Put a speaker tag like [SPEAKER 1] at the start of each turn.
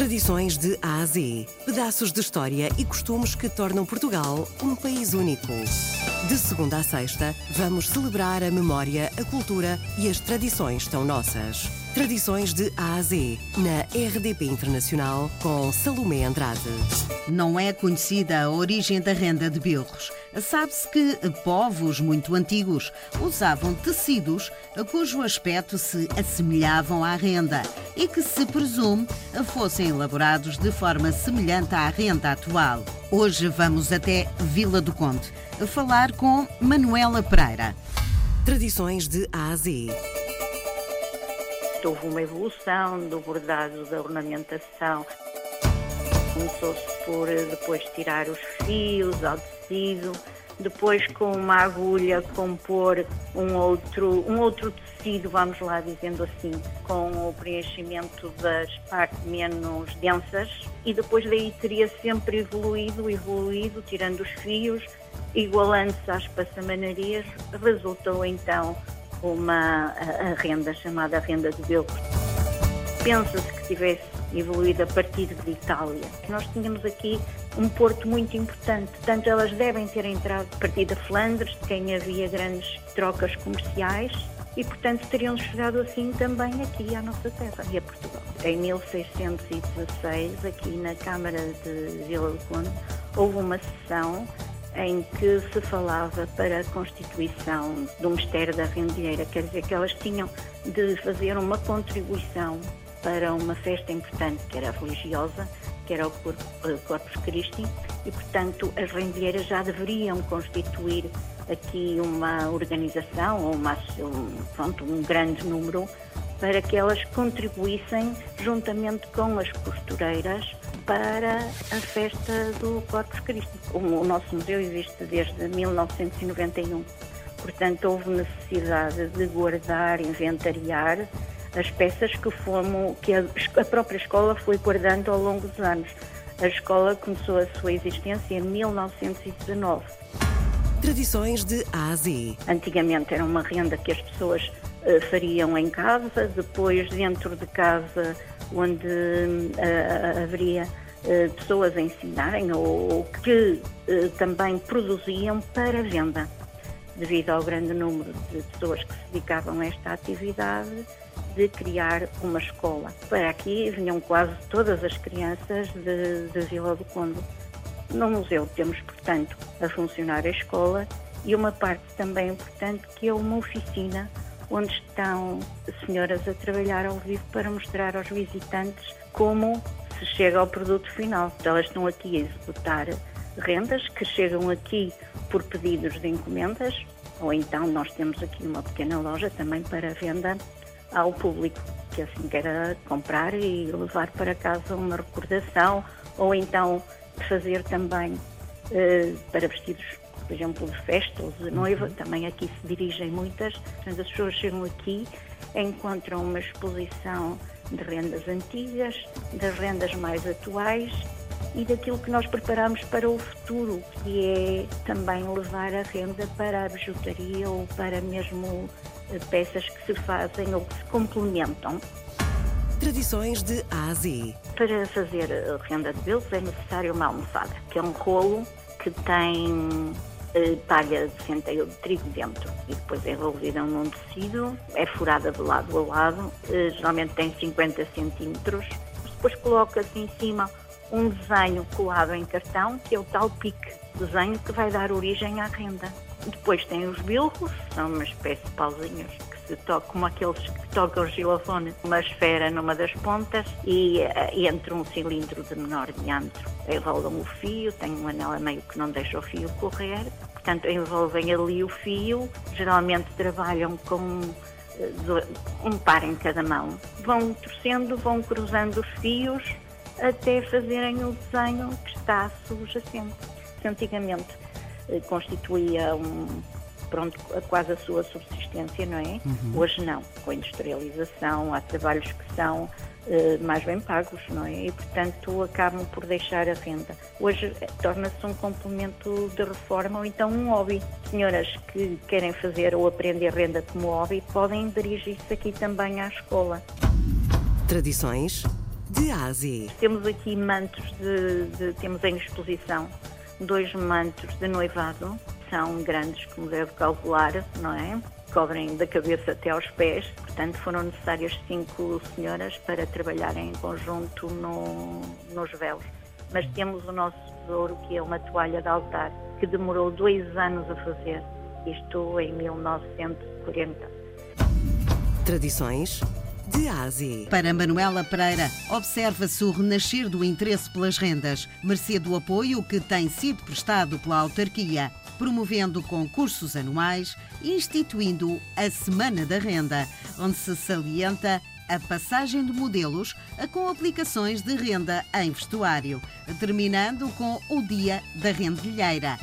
[SPEAKER 1] Tradições de A a Z. Pedaços de história e costumes que tornam Portugal um país único. De segunda a sexta, vamos celebrar a memória, a cultura e as tradições tão nossas. Tradições de A a Z, na RDP Internacional, com Salomé Andrade.
[SPEAKER 2] Não é conhecida a origem da renda de bilros. Sabe-se que povos muito antigos usavam tecidos cujo aspecto se assemelhavam à renda e que se presume fossem elaborados de forma semelhante à renda atual. Hoje vamos até Vila do Conde falar com Manuela Pereira.
[SPEAKER 1] Tradições de A a Z.
[SPEAKER 3] Houve uma evolução do bordado, da ornamentação. Começou-se por depois tirar os fios ao tecido, depois com uma agulha compor um outro, um outro tecido, vamos lá dizendo assim, com o preenchimento das partes menos densas e depois daí teria sempre evoluído, evoluído, tirando os fios, igualando-se às passamanarias, resultou então uma a, a renda chamada renda de Belco. Pensa-se que tivesse evoluído a partir de Itália. Nós tínhamos aqui um porto muito importante, tanto elas devem ter entrado a partir da Flandres, de quem havia grandes trocas comerciais, e portanto teriam chegado assim também aqui à nossa terra e a Portugal. Em 1616, aqui na Câmara de Vila do Conde, houve uma sessão em que se falava para a constituição do Mistério da Rendilheira, quer dizer que elas tinham de fazer uma contribuição para uma festa importante, que era religiosa, que era o Corpus Christi, e portanto as rendilheiras já deveriam constituir aqui uma organização ou uma, um, pronto, um grande número para que elas contribuíssem juntamente com as costureiras para a festa do Corpus Christi. O nosso museu existe desde 1991, portanto houve necessidade de guardar, inventariar as peças que fomos, que a, a própria escola foi guardando ao longo dos anos. A escola começou a sua existência em 1919.
[SPEAKER 1] Tradições de A a Z.
[SPEAKER 3] Antigamente era uma renda que as pessoas uh, fariam em casa, depois dentro de casa onde uh, haveria uh, pessoas a ensinarem ou, ou que também produziam para venda. Devido ao grande número de pessoas que se dedicavam a esta atividade, de criar uma escola. Para aqui vinham quase todas as crianças de, de Vila do Conde. No museu temos, portanto, a funcionar a escola e uma parte também importante que é uma oficina onde estão senhoras a trabalhar ao vivo para mostrar aos visitantes como se chega ao produto final. Então, elas estão aqui a executar rendas que chegam aqui por pedidos de encomendas, ou então nós temos aqui uma pequena loja também para venda ao público, que assim queira comprar e levar para casa uma recordação, ou então fazer também uh, para vestidos, por exemplo, de festa ou de noiva, uhum. também aqui se dirigem muitas. Portanto, as pessoas chegam aqui, encontram uma exposição de rendas antigas, das rendas mais atuais e daquilo que nós preparamos para o futuro, que é também levar a renda para a bijutaria ou para mesmo peças que se fazem ou que se complementam.
[SPEAKER 1] Tradições de A a Z.
[SPEAKER 3] Para fazer renda de belos é necessário uma almofada, que é um rolo que tem eh, palha de centeio de trigo dentro e depois é envolvida num tecido, é furada de lado a lado, eh, geralmente tem 50 centímetros. Depois coloca-se em cima um desenho colado em cartão, que é o tal pique, desenho que vai dar origem à renda. Depois tem os bilros, são uma espécie de pauzinhos que se tocam, como aqueles que tocam gilofone, uma esfera numa das pontas e, eh, e entre um cilindro de menor diâmetro. Envolvem o fio, tem um anel a meio que não deixa o fio correr, portanto envolvem ali o fio, geralmente trabalham com eh, um par em cada mão. Vão torcendo, vão cruzando os fios até fazerem o desenho que está subjacente. Antigamente constituía um, pronto, quase a sua subsistência, não é? Uhum. Hoje não. Com a industrialização, há trabalhos que são uh, mais bem pagos, não é? E, portanto, acabam por deixar a renda. Hoje eh, torna-se um complemento de reforma ou então um hobby. Senhoras que querem fazer ou aprender renda como hobby podem dirigir-se aqui também à escola.
[SPEAKER 1] Tradições de Ásia.
[SPEAKER 3] Temos aqui mantos de, de, temos em exposição dois mantos de noivado, são grandes como deve calcular, não é? Cobrem da cabeça até aos pés, portanto foram necessárias cinco senhoras para trabalharem em conjunto no, nos véus. Mas temos o nosso tesouro que é uma toalha de altar que demorou dois anos a fazer, isto em 1940.
[SPEAKER 1] Tradições de Ásia.
[SPEAKER 2] Para Manuela Pereira, observa-se o renascer do interesse pelas rendas, mercê do apoio que tem sido prestado pela autarquia, promovendo concursos anuais e instituindo a Semana da Renda, onde se salienta a passagem de modelos com aplicações de renda em vestuário, terminando com o Dia da Rendilheira.